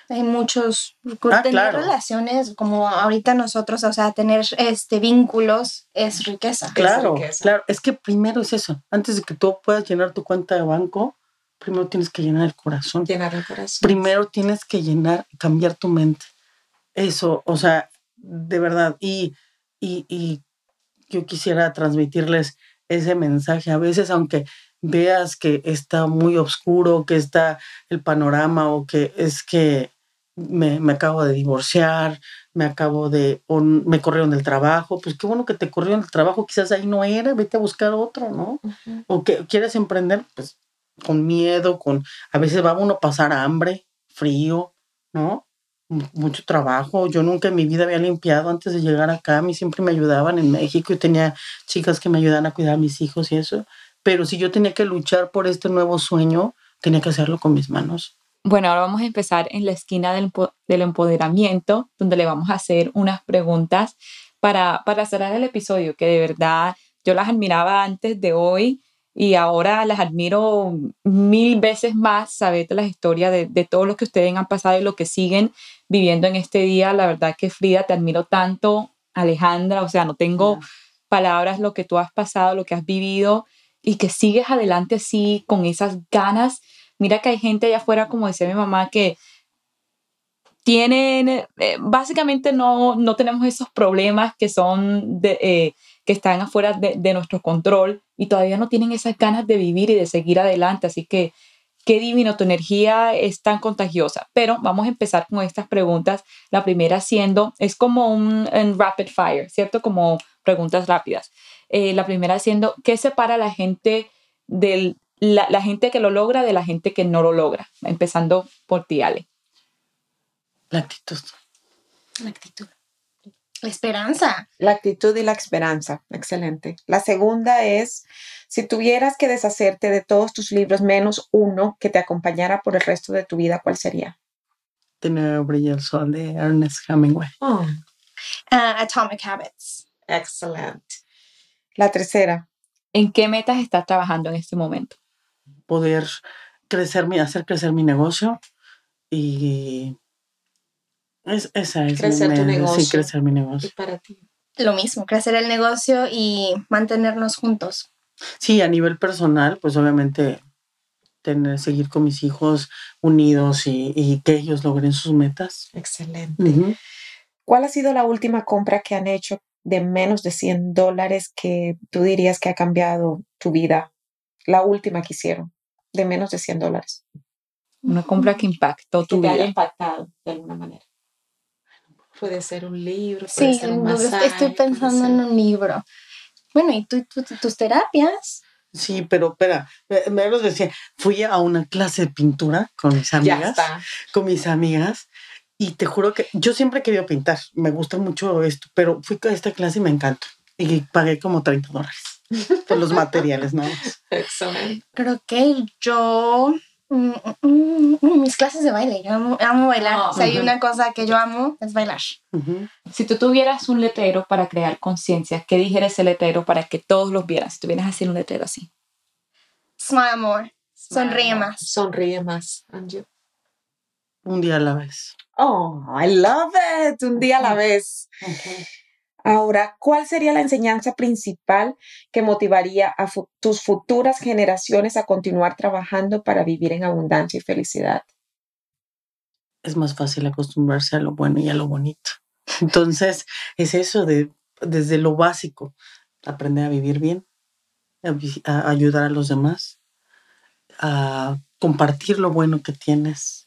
Hay muchos, Ah, tener claro. relaciones como ahorita nosotros, o sea, tener este vínculos es riqueza. Claro, riqueza. claro. Es que primero es eso. Antes de que tú puedas llenar tu cuenta de banco, primero tienes que llenar el corazón. Llenar el corazón. Primero tienes que llenar, cambiar tu mente. Eso, o sea, de verdad. Y, y, y yo quisiera transmitirles ese mensaje. A veces, aunque veas que está muy oscuro, que está el panorama o que es que me, me acabo de divorciar, me acabo de, o me corrieron del trabajo, pues qué bueno que te corrieron del trabajo, quizás ahí no era, vete a buscar otro, ¿no? O que quieres emprender, pues con miedo, con a veces va uno a pasar hambre, frío, ¿no? Mu- Mucho trabajo. Yo nunca en mi vida había limpiado antes de llegar acá. A mí siempre me ayudaban en México y tenía chicas que me ayudaban a cuidar a mis hijos y eso. Pero si yo tenía que luchar por este nuevo sueño, tenía que hacerlo con mis manos. Bueno, ahora vamos a empezar en la esquina del empoderamiento, donde le vamos a hacer unas preguntas para, para cerrar el episodio, que de verdad yo las admiraba antes de hoy y ahora las admiro mil veces más, saber las historias de, de todo lo que ustedes han pasado y lo que siguen viviendo en este día. La verdad que Frida, te admiro tanto, Alejandra, o sea, no tengo palabras lo que tú has pasado, lo que has vivido y que sigues adelante así con esas ganas. Mira que hay gente allá afuera, como decía mi mamá, que tienen, eh, básicamente no, no tenemos esos problemas que son de, eh, que están afuera de, de nuestro control y todavía no tienen esas ganas de vivir y de seguir adelante. Así que qué divino, tu energía es tan contagiosa. Pero vamos a empezar con estas preguntas. La primera siendo, es como un, un rapid fire, ¿cierto? Como preguntas rápidas. Eh, la primera siendo, ¿qué separa a la gente del, la, la gente que lo logra de la gente que no lo logra? Empezando por ti, Ale. La actitud. La actitud. La esperanza. La actitud y la esperanza. Excelente. La segunda es, si tuvieras que deshacerte de todos tus libros menos uno que te acompañara por el resto de tu vida, ¿cuál sería? Tener brilla el sol de Ernest Hemingway. Oh, Ah, Atomic Habits. excelente. La tercera. ¿En qué metas estás trabajando en este momento? Poder crecer mi, hacer crecer mi negocio y es, esa es Crecer tu Sí, negocio. crecer mi negocio. para ti? Lo mismo, crecer el negocio y mantenernos juntos. Sí, a nivel personal, pues obviamente tener, seguir con mis hijos unidos y, y que ellos logren sus metas. Excelente. ¿Cuál ha sido la última compra que han hecho de menos de 100 dólares que tú dirías que ha cambiado tu vida? La última que hicieron, de menos de 100 dólares. Una compra que impactó tu que te haya vida. impactado de alguna manera. Puede ser un libro, puede Sí, ser un no, masaje. estoy pensando en un libro. Bueno, ¿y tú, tú- tus terapias? Sí, pero espera, me, me los decía, fui a una clase de pintura con mis Ya amigas, está. con mis amigas, y te juro que yo siempre he querido pintar, me gusta mucho esto, pero fui a esta clase y me encantó. Y pagué como 30 dólares por los materiales, ¿no? Excelente. Creo que yo Mm, mm, mm, mis clases de baile, yo amo, amo bailar. Ah, o sea, hay ujú. una cosa que yo amo es bailar. Ujú. Si tú tuvieras un letrero para crear conciencia, ¿qué dijera ese letrero para que todos los vieran? Si tuvieras así un letrero así. Smile more. Sonríe más. Sonríe más, Angie. Un día a la vez. Oh, I love it. Un día a la vez. Ahora, ¿cuál sería la enseñanza principal que motivaría a tus futuras generaciones a continuar trabajando para vivir en abundancia y felicidad? Es más fácil acostumbrarse a lo bueno y a lo bonito. Entonces, es eso de desde lo básico, aprender a vivir bien, a ayudar a los demás, a compartir lo bueno que tienes.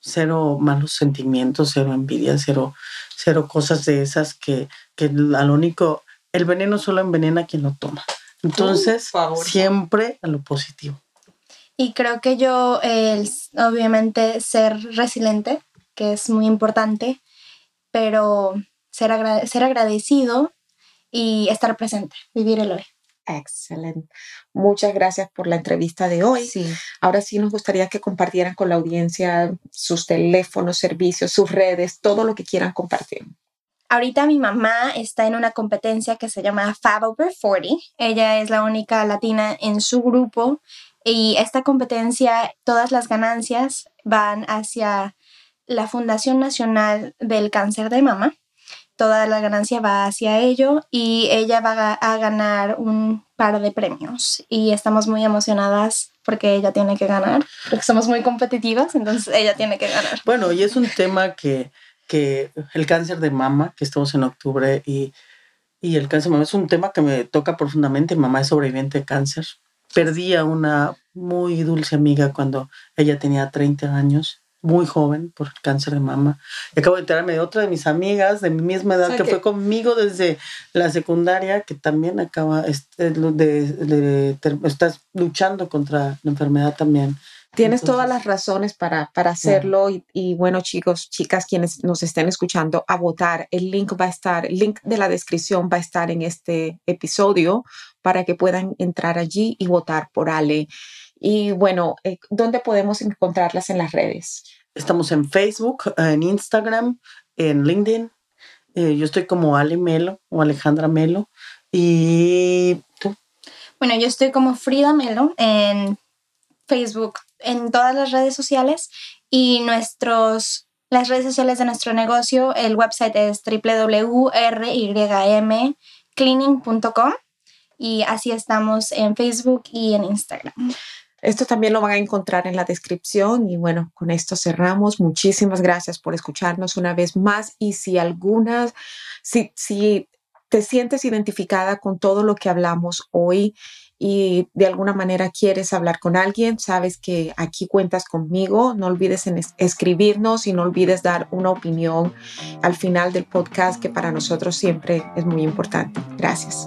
Cero malos sentimientos, cero envidia, cero, cero cosas de esas que, que al único, el veneno solo envenena a quien lo toma. Entonces, siempre a lo positivo. Y creo que yo, el, obviamente, ser resiliente, que es muy importante, pero ser, agra- ser agradecido y estar presente, vivir el hoy. Excelente. Muchas gracias por la entrevista de hoy. Sí. Ahora sí nos gustaría que compartieran con la audiencia sus teléfonos, servicios, sus redes, todo lo que quieran compartir. Ahorita mi mamá está en una competencia que se llama Fab Over 40. Ella es la única latina en su grupo y esta competencia, todas las ganancias van hacia la Fundación Nacional del Cáncer de Mama. Toda la ganancia va hacia ello y ella va a, ganar un par de premios y estamos muy emocionadas porque ella tiene que ganar, porque somos muy competitivas, entonces ella tiene que ganar. Bueno, y es un tema que, que el cáncer de mama, que estamos en octubre, y, y el cáncer de mama es un tema que me toca profundamente. Mamá es sobreviviente de cáncer. Perdí a una muy dulce amiga cuando ella tenía 30 años, muy joven, por cáncer de mama. Y acabo de enterarme de otra de mis amigas de mi misma edad O sea que, que- fue conmigo desde la secundaria, que también acaba, este, de, de- ter- estás luchando contra la enfermedad también. Tienes Entonces- todas las razones para, para hacerlo y, y bueno chicos, chicas, quienes nos estén escuchando, a votar. El link va a estar, el link de la descripción va a estar en este episodio para que puedan entrar allí y votar por Ale. Y bueno, eh, ¿dónde podemos encontrarlas en las redes? Estamos en Facebook, en Instagram, en LinkedIn. Eh, yo estoy como Ale Melo o Alejandra Melo. Y tú, Bueno, yo estoy como Frida Melo en Facebook, en todas las redes sociales y nuestros las redes sociales de nuestro negocio, el website es www.rymcleaning.com y así estamos en Facebook y en Instagram. Esto también lo van a encontrar en la descripción y bueno, con esto cerramos. Muchísimas gracias por escucharnos una vez más y si algunas, si, si te sientes identificada con todo lo que hablamos hoy y de alguna manera quieres hablar con alguien, sabes que aquí cuentas conmigo. No olvides escribirnos y no olvides dar una opinión al final del podcast que para nosotros siempre es muy importante. Gracias.